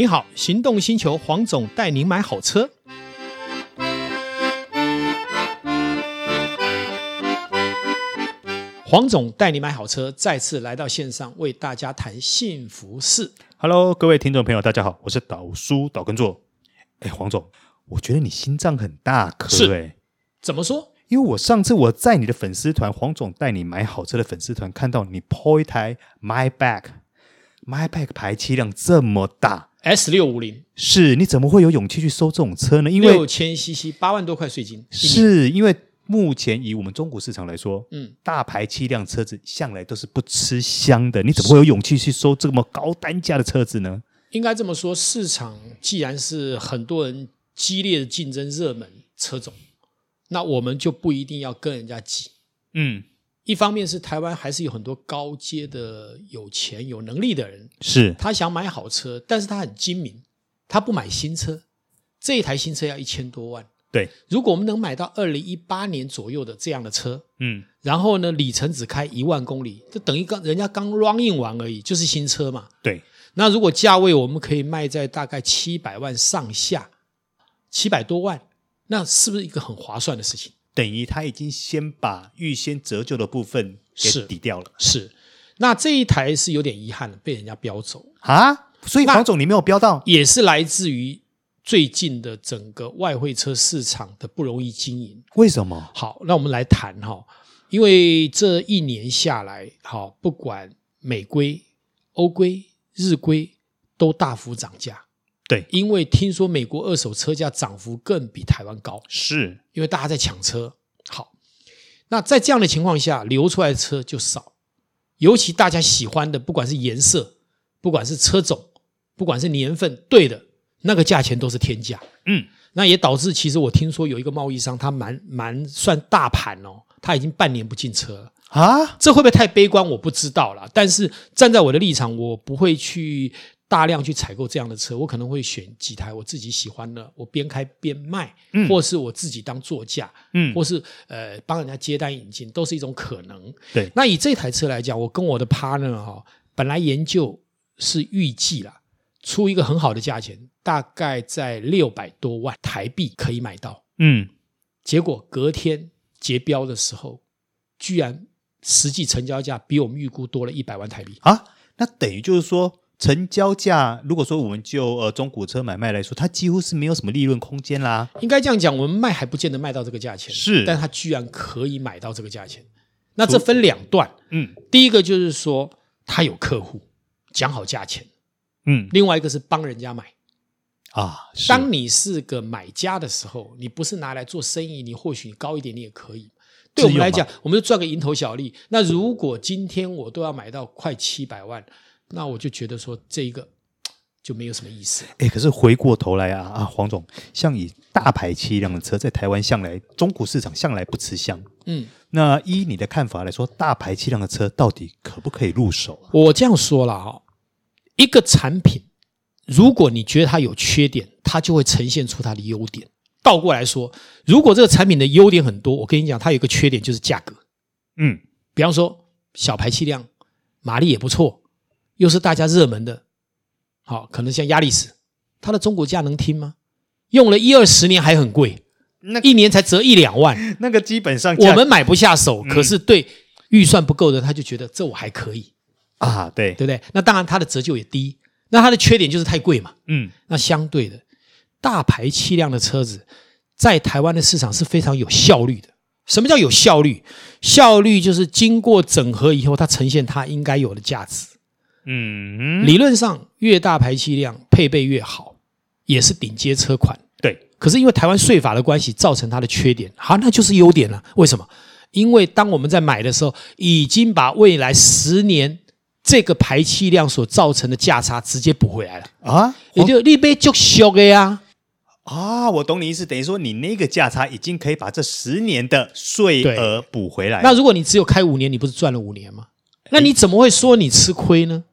你好，行动星球黄总带您买好车。黄总带你买好车，再次来到线上为大家谈幸福事。Hello，各位听众朋友，大家好，我是导叔导根座。哎，黄总，我觉得你心脏很大颗，是？怎么说？因为我上次我在你的粉丝团“黄总带你买好车”的粉丝团看到你 po 一台 Maybach，Maybach 排气量这么大，S 六五零，是？你怎么会有勇气去收这种车呢？因为六千 CC，八万多块税金，是因为。目前以我们中国市场来说，嗯，大排气量车子向来都是不吃香的。你怎么会有勇气去收这么高单价的车子呢？应该这么说，市场既然是很多人激烈的竞争热门车种，那我们就不一定要跟人家挤。嗯，一方面是台湾还是有很多高阶的有钱有能力的人，是他想买好车，但是他很精明，他不买新车，这一台新车要一千多万。对，如果我们能买到二零一八年左右的这样的车，嗯，然后呢，里程只开一万公里，就等于刚人家刚 running 完而已，就是新车嘛。对，那如果价位我们可以卖在大概七百万上下，七百多万，那是不是一个很划算的事情？等于他已经先把预先折旧的部分给抵掉了。是，是，那这一台是有点遗憾的，被人家标走啊。所以黄总你没有标到，也是来自于。最近的整个外汇车市场的不容易经营，为什么？好，那我们来谈哈，因为这一年下来，好，不管美规、欧规、日规都大幅涨价。对，因为听说美国二手车价涨幅更比台湾高，是因为大家在抢车。好，那在这样的情况下，流出来的车就少，尤其大家喜欢的，不管是颜色，不管是车种，不管是年份，对的。那个价钱都是天价，嗯，那也导致其实我听说有一个贸易商，他蛮蛮算大盘哦，他已经半年不进车了啊，这会不会太悲观？我不知道啦。但是站在我的立场，我不会去大量去采购这样的车，我可能会选几台我自己喜欢的，我边开边卖，嗯，或是我自己当座驾，嗯，或是呃帮人家接单引进，都是一种可能。对，那以这台车来讲，我跟我的 partner 哈，本来研究是预计啦，出一个很好的价钱。大概在六百多万台币可以买到，嗯，结果隔天结标的时候，居然实际成交价比我们预估多了一百万台币啊！那等于就是说，成交价如果说我们就呃中古车买卖来说，它几乎是没有什么利润空间啦。应该这样讲，我们卖还不见得卖到这个价钱，是，但它居然可以买到这个价钱。那这分两段，嗯，第一个就是说他有客户讲好价钱，嗯，另外一个是帮人家买。啊，当你是个买家的时候，你不是拿来做生意，你或许你高一点你也可以。对我们来讲，我们就赚个蝇头小利。那如果今天我都要买到快七百万，那我就觉得说这一个就没有什么意思。哎，可是回过头来啊啊，黄总，像以大排气量的车，在台湾向来中古市场向来不吃香。嗯，那依你的看法来说，大排气量的车到底可不可以入手啊？我这样说了哈，一个产品。如果你觉得它有缺点，它就会呈现出它的优点。倒过来说，如果这个产品的优点很多，我跟你讲，它有一个缺点就是价格。嗯，比方说小排气量，马力也不错，又是大家热门的，好，可能像压力士，它的中国价能听吗？用了一二十年还很贵，那一年才折一两万，那个基本上我们买不下手。可是对预算不够的，他就觉得这我还可以啊，对对不对？那当然，它的折旧也低。那它的缺点就是太贵嘛，嗯，那相对的，大排气量的车子在台湾的市场是非常有效率的。什么叫有效率？效率就是经过整合以后，它呈现它应该有的价值。嗯，理论上越大排气量配备越好，也是顶阶车款。对，可是因为台湾税法的关系，造成它的缺点。好，那就是优点了。为什么？因为当我们在买的时候，已经把未来十年。这个排气量所造成的价差直接补回来了啊！也就你被就修的呀啊！我懂你意思，等于说你那个价差已经可以把这十年的税额补回来。那如果你只有开五年，你不是赚了五年吗？那你怎么会说你吃亏呢？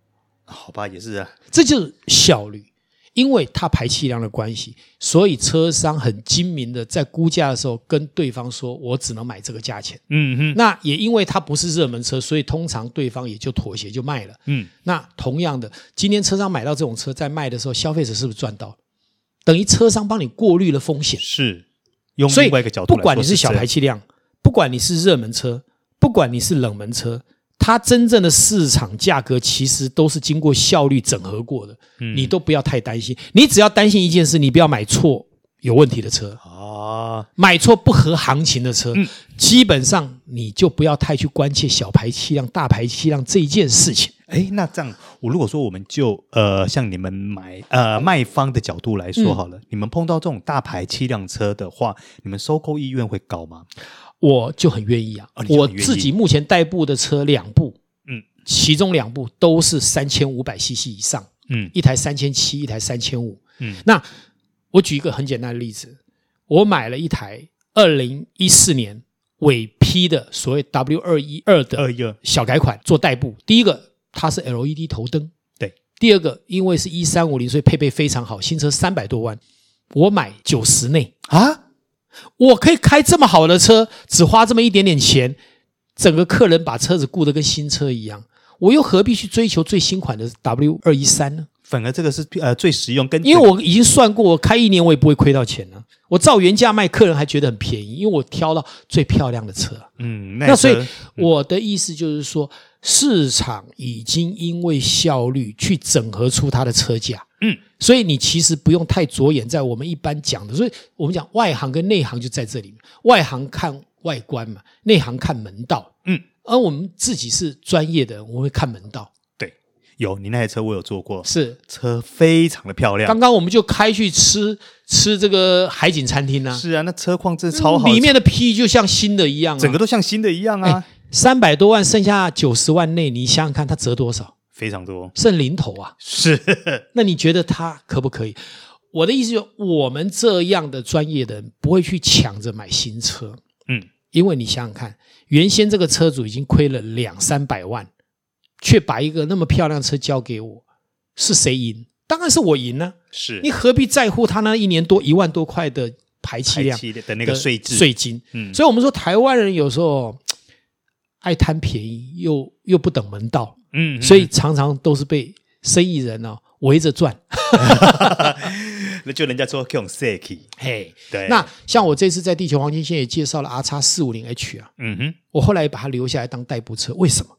好吧，也是啊，这就是效率。因为它排气量的关系，所以车商很精明的在估价的时候跟对方说：“我只能买这个价钱。”嗯哼。那也因为它不是热门车，所以通常对方也就妥协就卖了。嗯。那同样的，今天车商买到这种车，在卖的时候，消费者是不是赚到？等于车商帮你过滤了风险。是。用另外一个角度来说，不管你是小排气量，不管你是热门车，不管你是冷门车。它真正的市场价格其实都是经过效率整合过的，嗯，你都不要太担心。你只要担心一件事，你不要买错有问题的车啊，买错不合行情的车，嗯，基本上你就不要太去关切小排气量、大排气量这一件事情。哎，那这样，我如果说我们就呃，像你们买呃卖方的角度来说好了，嗯，你们碰到这种大排气量车的话，你们收购意愿会高吗？我就很愿意啊！哦、我自己目前代步的车两部，嗯，其中两部都是三千五百 CC 以上，嗯，一台三千七，一台三千五，嗯。那我举一个很简单的例子，我买了一台二零一四年尾批的所谓 W 二一二的小改款做代步。第一个它是 LED 头灯，对；第二个因为是一三五零，所以配备非常好，新车三百多万，我买九十内啊。我可以开这么好的车，只花这么一点点钱，整个客人把车子顾得跟新车一样，我又何必去追求最新款的 W 二一三呢？反而这个是呃最实用，跟因为我已经算过，我开一年我也不会亏到钱呢。我照原价卖，客人还觉得很便宜，因为我挑到最漂亮的车。嗯，那，那所以我的意思就是说，市场已经因为效率去整合出它的车价。嗯，所以你其实不用太着眼在我们一般讲的，所以我们讲外行跟内行就在这里面。外行看外观嘛，内行看门道。嗯，而我们自己是专业的，我们会看门道。对，有你那台车我有坐过，是车非常的漂亮。刚刚我们就开去吃吃这个海景餐厅啊。是啊，那车况真的超好，里面的皮就像新的一样啊，整个都像新的一样啊。三百多万剩下九十万内，你想想看，它折多少？非常多，剩零头啊！是，那你觉得他可不可以？我的意思就是，我们这样的专业的人不会去抢着买新车，嗯，因为你想想看，原先这个车主已经亏了两三百万，却把一个那么漂亮车交给我，是谁赢？当然是我赢呢。是，你何必在乎他那一年多一万多块的排气量的那个税税金？嗯，所以我们说台湾人有时候爱贪便宜，又又不等门道。嗯，所以常常都是被生意人哦围着转，那就人家说这种 sexy 嘿，对。那像我这次在地球黄金线也介绍了 R 叉四五零 H 啊，嗯哼，我后来把它留下来当代步车，为什么？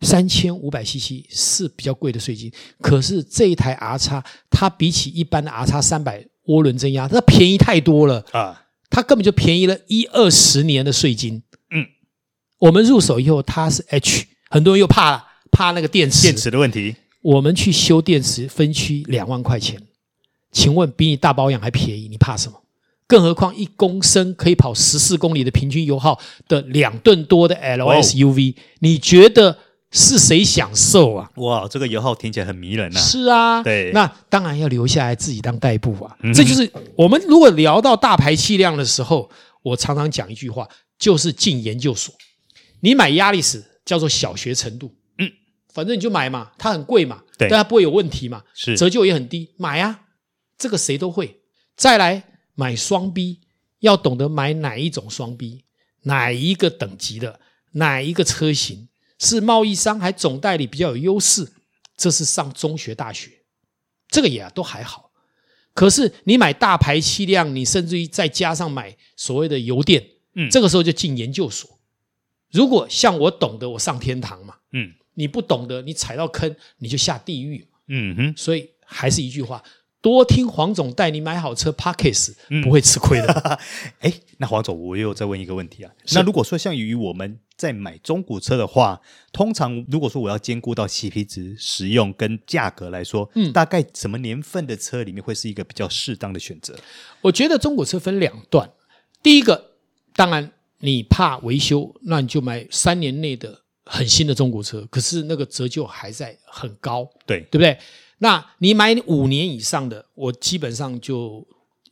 三千五百 CC 是比较贵的税金，可是这一台 R 叉它比起一般的 R 叉三百涡轮增压，它便宜太多了啊，它根本就便宜了一二十年的税金。嗯，我们入手以后它是 H，很多人又怕了。怕那个电池电池的问题，我们去修电池分区两万块钱，请问比你大保养还便宜，你怕什么？更何况一公升可以跑十四公里的平均油耗的两吨多的 LSUV，你觉得是谁享受啊？哇，这个油耗听起来很迷人呐！是啊，对，那当然要留下来自己当代步啊。这就是我们如果聊到大排气量的时候，我常常讲一句话，就是进研究所。你买压力士叫做小学程度。嗯反正你就买嘛，它很贵嘛，对，但它不会有问题嘛，是折旧也很低，买啊，这个谁都会。再来买双 B，要懂得买哪一种双 B，哪一个等级的，哪一个车型是贸易商还总代理比较有优势，这是上中学大学，这个也都还好。可是你买大排气量，你甚至于再加上买所谓的油电，嗯，这个时候就进研究所。如果像我懂得，我上天堂嘛，嗯。你不懂得，你踩到坑，你就下地狱。嗯哼，所以还是一句话，多听黄总带你买好车，Podcast 不会吃亏的。哎、嗯，那黄总，我又再问一个问题啊。那如果说像于我们在买中古车的话，通常如果说我要兼顾到 CP 值、实用跟价格来说，嗯，大概什么年份的车里面会是一个比较适当的选择？我觉得中古车分两段，第一个，当然你怕维修，那你就买三年内的。很新的中古车，可是那个折旧还在很高，对对不对？那你买五年以上的，我基本上就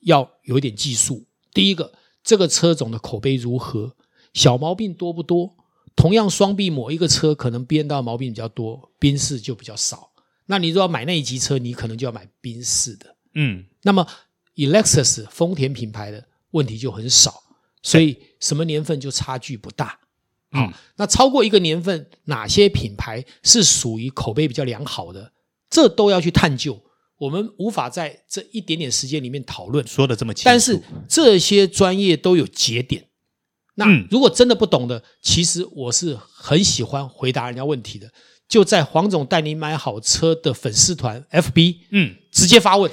要有一点技术。第一个，这个车种的口碑如何，小毛病多不多？同样双臂某一个车可能编到毛病比较多，宾士就比较少。那你如果要买那一级车，你可能就要买宾士的。嗯，那么以 Lexus 丰田品牌的问题就很少，所以什么年份就差距不大。好、嗯，那超过一个年份，哪些品牌是属于口碑比较良好的，这都要去探究。我们无法在这一点点时间里面讨论，说的这么清楚。但是这些专业都有节点。那如果真的不懂的，嗯、其实我是很喜欢回答人家问题的。就在黄总带你买好车的粉丝团 FB，嗯，直接发问，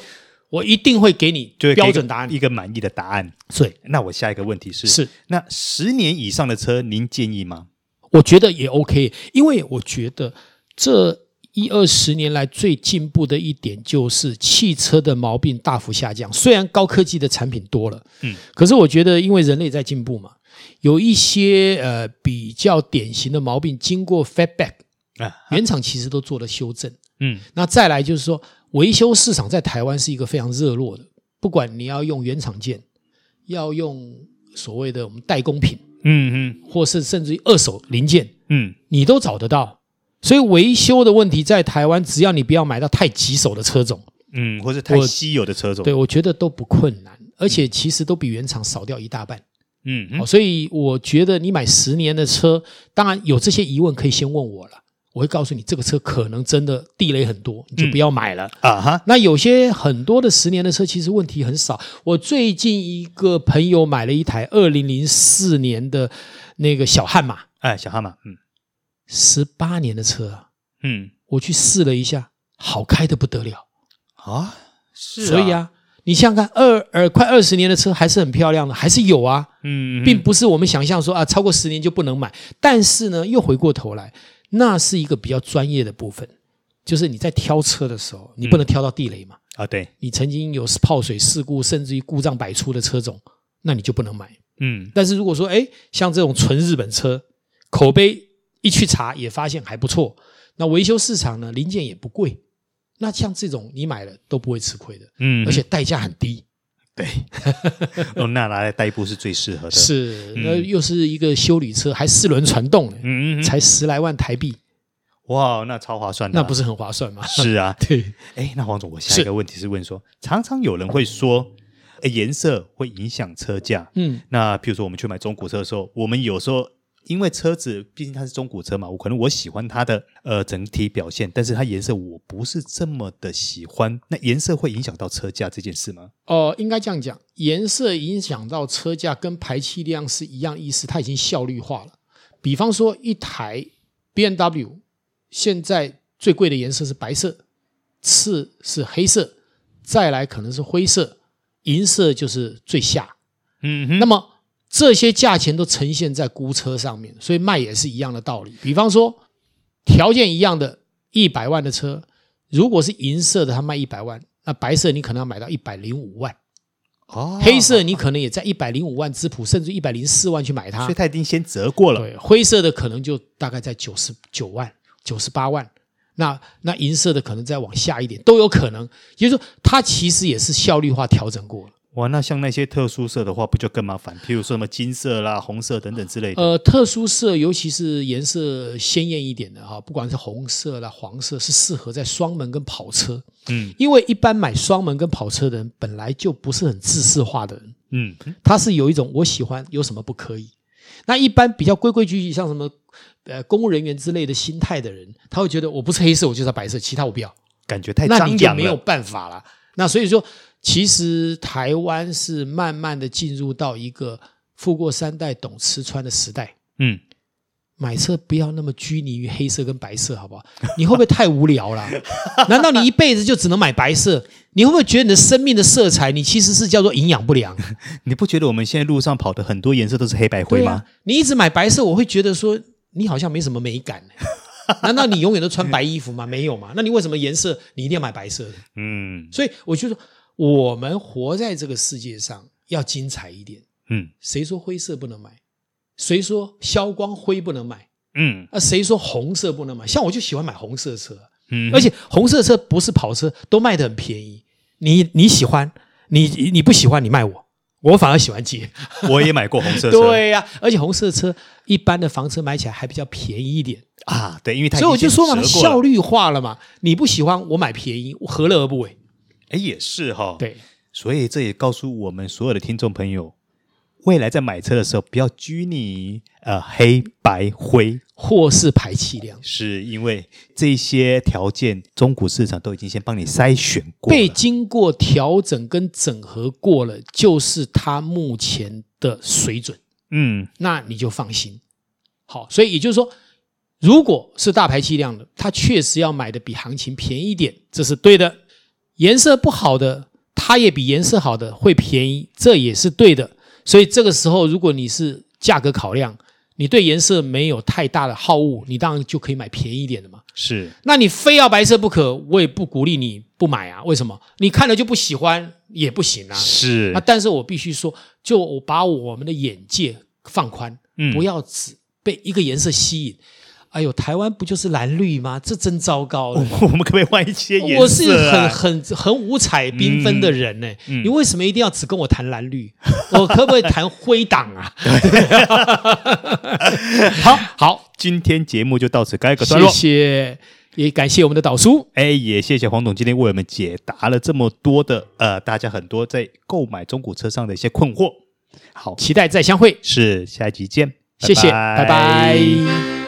我一定会给你标准答案，一个满意的答案。对，那我下一个问题是：是那十年以上的车，您建议吗？我觉得也 OK，因为我觉得这一二十年来最进步的一点就是汽车的毛病大幅下降。虽然高科技的产品多了，嗯，可是我觉得因为人类在进步嘛，有一些呃比较典型的毛病，经过 feedback。啊，原厂其实都做了修正，嗯，那再来就是说，维修市场在台湾是一个非常热络的，不管你要用原厂件，要用所谓的我们代工品，嗯嗯，或是甚至于二手零件，嗯，你都找得到，所以维修的问题在台湾，只要你不要买到太棘手的车种，嗯，或是太稀有的车种，对，我觉得都不困难，而且其实都比原厂少掉一大半，嗯，所以我觉得你买十年的车，当然有这些疑问可以先问我了。我会告诉你，这个车可能真的地雷很多，你就不要买了、嗯、啊哈。那有些很多的十年的车，其实问题很少。我最近一个朋友买了一台二零零四年的那个小悍马，哎，小悍马，嗯，十八年的车，嗯，我去试了一下，好开得不得了啊。是啊，所以啊，你想想看，二呃快二十年的车还是很漂亮的，还是有啊，嗯，并不是我们想象说啊，超过十年就不能买。但是呢，又回过头来。那是一个比较专业的部分，就是你在挑车的时候，你不能挑到地雷嘛。啊、嗯，对，你曾经有泡水事故，甚至于故障百出的车种，那你就不能买。嗯，但是如果说，哎，像这种纯日本车，口碑一去查也发现还不错，那维修市场呢，零件也不贵，那像这种你买了都不会吃亏的。嗯，而且代价很低。对，哦，那拿来代步是最适合的。是，那又是一个修理车，还四轮传动，嗯嗯，才十来万台币，哇，那超划算的，那不是很划算吗？是啊，对。哎，那黄总，我下一个问题是问说，常常有人会说，哎，颜色会影响车价。嗯，那譬如说我们去买中古车的时候，我们有时候。因为车子毕竟它是中古车嘛，我可能我喜欢它的呃整体表现，但是它颜色我不是这么的喜欢。那颜色会影响到车价这件事吗？哦、呃，应该这样讲，颜色影响到车价跟排气量是一样意思，它已经效率化了。比方说一台 BMW 现在最贵的颜色是白色，次是黑色，再来可能是灰色，银色就是最下。嗯哼，那么。这些价钱都呈现在估车上面，所以卖也是一样的道理。比方说，条件一样的一百万的车，如果是银色的，它卖一百万，那白色你可能要买到一百零五万，哦，黑色你可能也在一百零五万之谱，甚至一百零四万去买它，所以它已经先折过了。对，灰色的可能就大概在九十九万、九十八万，那那银色的可能再往下一点都有可能。也就是说，它其实也是效率化调整过了。哇，那像那些特殊色的话，不就更麻烦？譬如说什么金色啦、红色等等之类的。呃，特殊色，尤其是颜色鲜艳一点的哈，不管是红色啦、黄色，是适合在双门跟跑车。嗯，因为一般买双门跟跑车的人本来就不是很制式化的人。嗯，他是有一种我喜欢，有什么不可以？那一般比较规规矩矩，像什么呃公务人员之类的心态的人，他会觉得我不是黑色，我就是要白色，其他我不要。感觉太张扬了。那你就没有办法了。那所以说。其实台湾是慢慢的进入到一个富过三代懂吃穿的时代。嗯，买车不要那么拘泥于黑色跟白色，好不好？你会不会太无聊了？难道你一辈子就只能买白色？你会不会觉得你的生命的色彩，你其实是叫做营养不良？你不觉得我们现在路上跑的很多颜色都是黑白灰吗？啊，你一直买白色，我会觉得说你好像没什么美感。难道你永远都穿白衣服吗？没有吗？那你为什么颜色你一定要买白色的？嗯，所以我觉得。我们活在这个世界上要精彩一点，嗯，谁说灰色不能买？谁说消光灰不能买？嗯，那谁说红色不能买？像我就喜欢买红色车，嗯，而且红色车不是跑车，都卖的很便宜。你你喜欢，你你不喜欢，你卖我，我反而喜欢接。我也买过红色车，对呀、啊，而且红色车一般的房车买起来还比较便宜一点啊。对，因为它所以我就说嘛，效率化了嘛。你不喜欢我买便宜，我何乐而不为？哎，也是哈、哦。对，所以这也告诉我们所有的听众朋友，未来在买车的时候，不要拘泥呃黑白灰或是排气量，是因为这些条件中古市场都已经先帮你筛选过，被经过调整跟整合过了，就是它目前的水准。嗯，那你就放心。好，所以也就是说，如果是大排气量的，它确实要买的比行情便宜一点，这是对的。颜色不好的，它也比颜色好的会便宜，这也是对的。所以这个时候，如果你是价格考量，你对颜色没有太大的好恶，你当然就可以买便宜一点的嘛。是，那你非要白色不可，我也不鼓励你不买啊。为什么？你看了就不喜欢也不行啊。是啊，但是我必须说，就我把我们的眼界放宽，嗯，不要只被一个颜色吸引。哎呦，台湾不就是蓝绿吗？这真糟糕了。我们可不可以换一些颜色啊？我是很很很五彩缤纷的人呢。嗯，你为什么一定要只跟我谈蓝绿？我可不可以谈灰党啊？好好，今天节目就到此告一个段落。谢谢，也感谢我们的导叔。哎，也谢谢黄董今天为我们解答了这么多的呃，大家很多在购买中古车上的一些困惑。好，期待再相会。是，下一集见。谢谢，拜拜。拜拜。